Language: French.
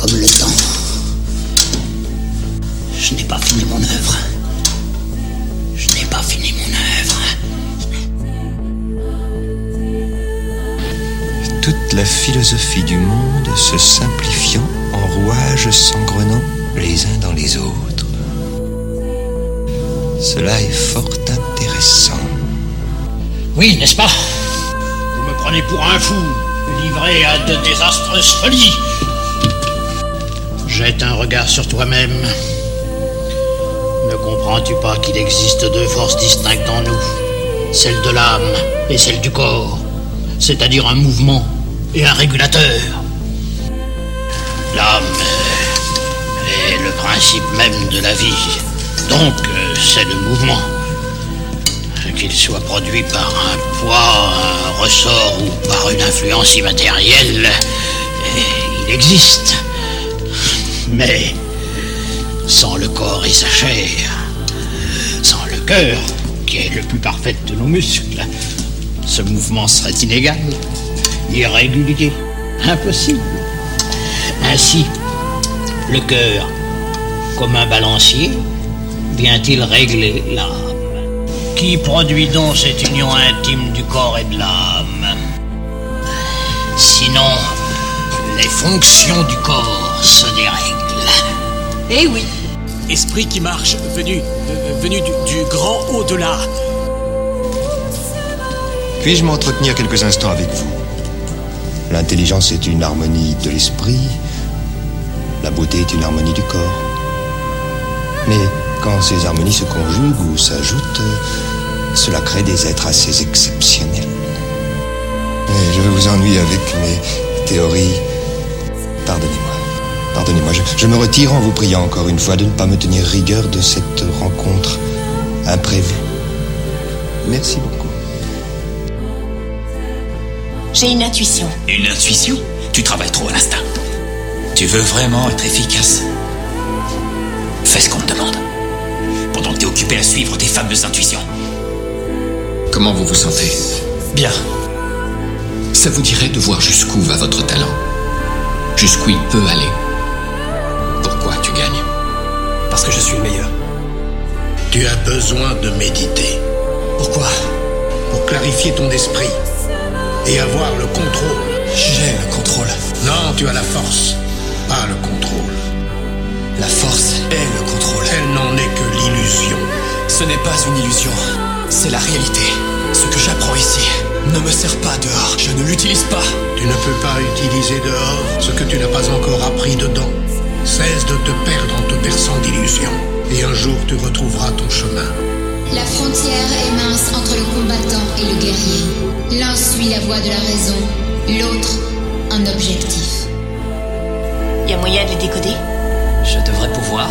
comme le temps. Je n'ai pas fini mon œuvre. Je n'ai pas fini mon œuvre. Toute la philosophie du monde se simplifiant en rouages s'engrenant les uns dans les autres. Cela est fort intéressant. Oui, n'est-ce pas? Vous me prenez pour un fou, livré à de désastreuses folies. Jette un regard sur toi-même. Ne comprends-tu pas qu'il existe deux forces distinctes en nous? Celle de l'âme et celle du corps, c'est-à-dire un mouvement et un régulateur. L'âme est le principe même de la vie, donc c'est le mouvement. Qu'il soit produit par un poids, un ressort ou par une influence immatérielle, il existe. Mais sans le corps et sa chair, sans le cœur, qui est le plus parfait de nos muscles, ce mouvement serait inégal, irrégulier, impossible. Ainsi, le cœur, comme un balancier, vient-il régler l'âme? Qui produit donc cette union intime du corps et de l'âme? Sinon, les fonctions du corps se dérèglent. Eh oui. Esprit qui marche, venu, euh, venu du, du grand au-delà. Puis-je m'entretenir quelques instants avec vous? L'intelligence est une harmonie de l'esprit, la beauté est une harmonie du corps. Mais quand ces harmonies se conjuguent ou s'ajoutent, cela crée des êtres assez exceptionnels. Mais je vais vous ennuyer avec mes théories. Pardonnez-moi. Je me retire en vous priant encore une fois de ne pas me tenir rigueur de cette rencontre imprévue. Merci beaucoup. J'ai une intuition. Une intuition? Tu travailles trop à l'instinct. Tu veux vraiment être efficace? Fais ce qu'on te demande. Pendant que t'es occupé à suivre tes fameuses intuitions. Comment vous vous sentez? Bien. Ça vous dirait de voir jusqu'où va votre talent Jusqu'où il peut aller que je suis le meilleur. Tu as besoin de méditer Pourquoi? Pour clarifier ton esprit et avoir le contrôle. J'ai le contrôle. Non, tu as la force, pas le contrôle. La force est le contrôle. Elle n'en est que l'illusion. Ce n'est pas une illusion. C'est la réalité. Ce que j'apprends ici ne me sert pas dehors. Je ne l'utilise pas. Tu ne peux pas utiliser dehors ce que tu n'as pas encore appris dedans. Cesse de te perdre tu retrouveras ton chemin. La frontière est mince entre le combattant et le guerrier. L'un suit la voie de la raison, l'autre un objectif. Y a moyen de les décoder? Je devrais pouvoir.